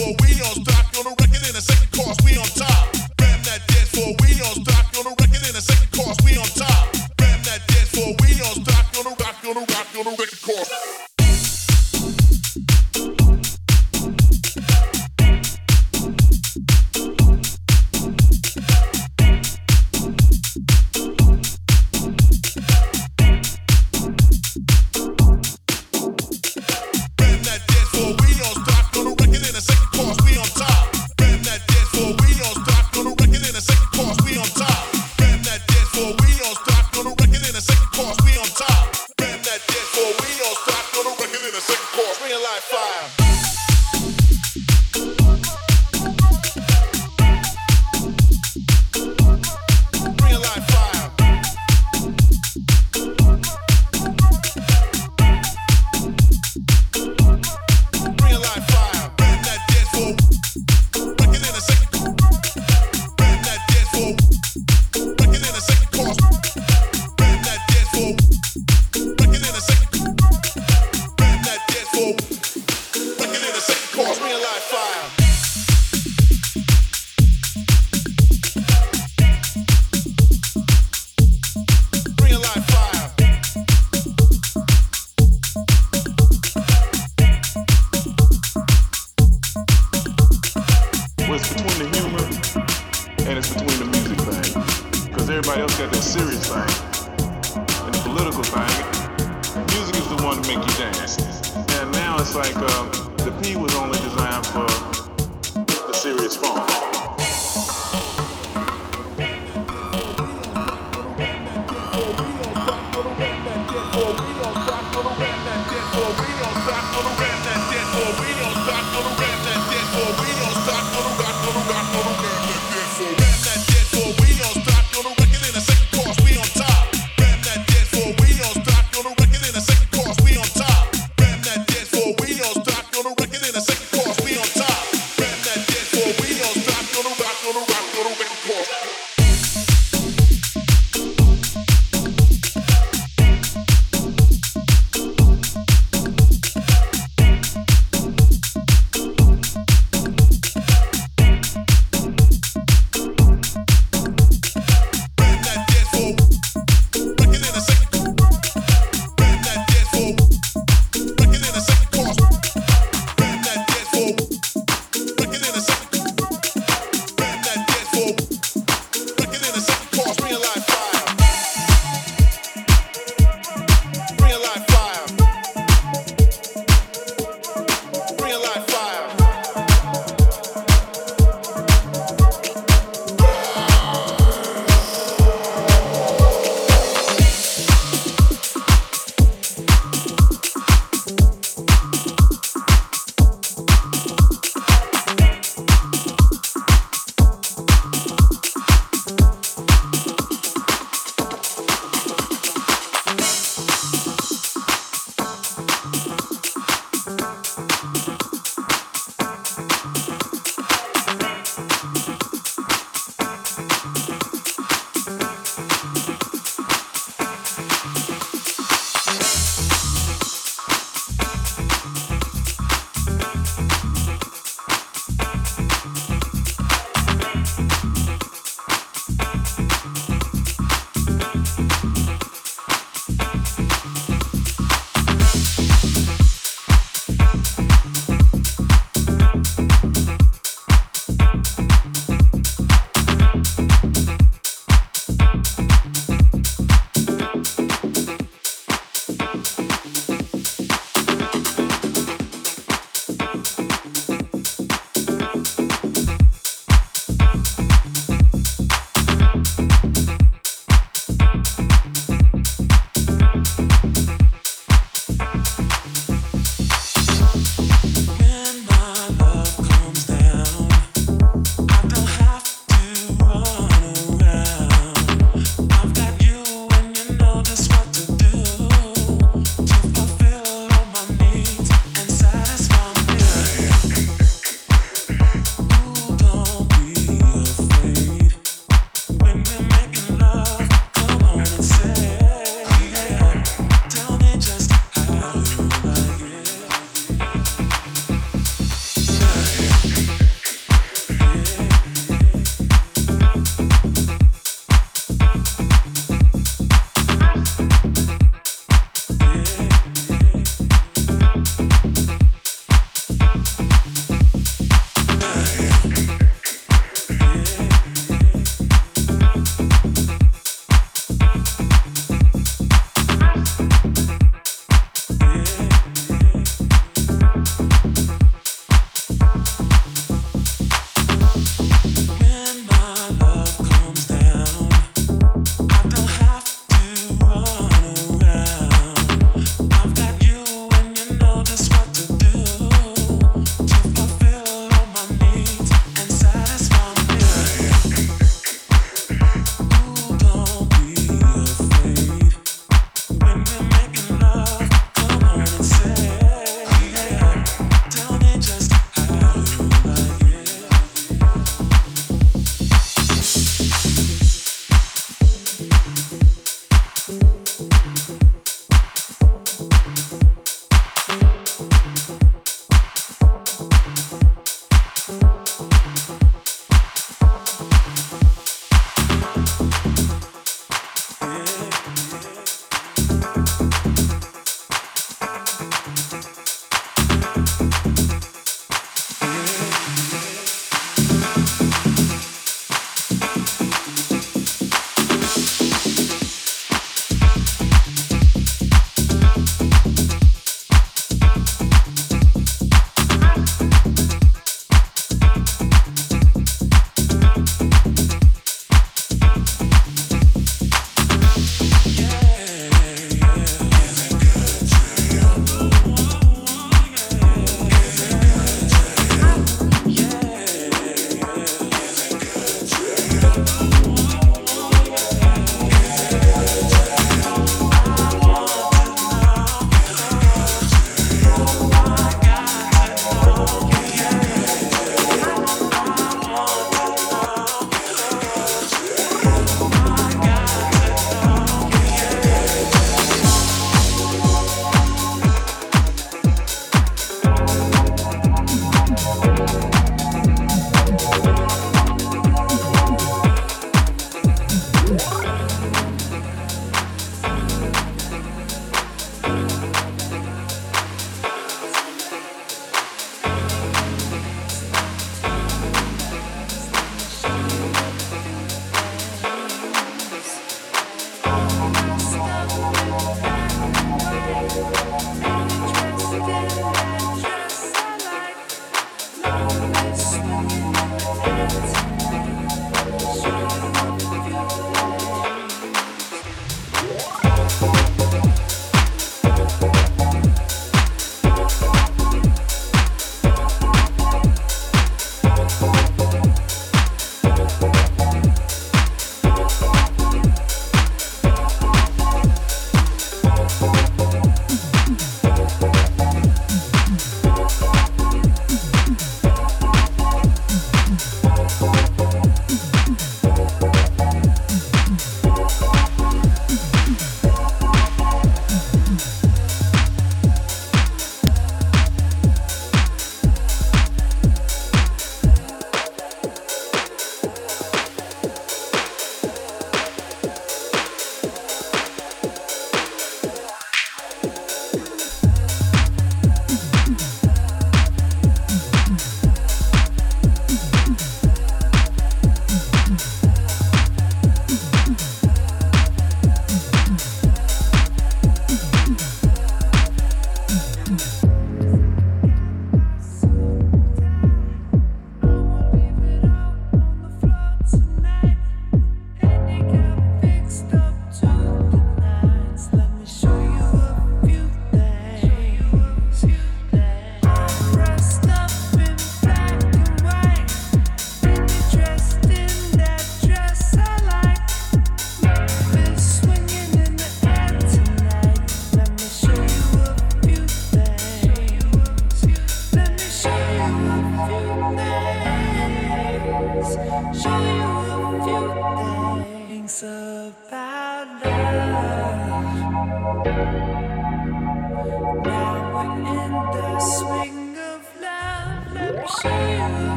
four. We on stock on the record in a second course. We on top.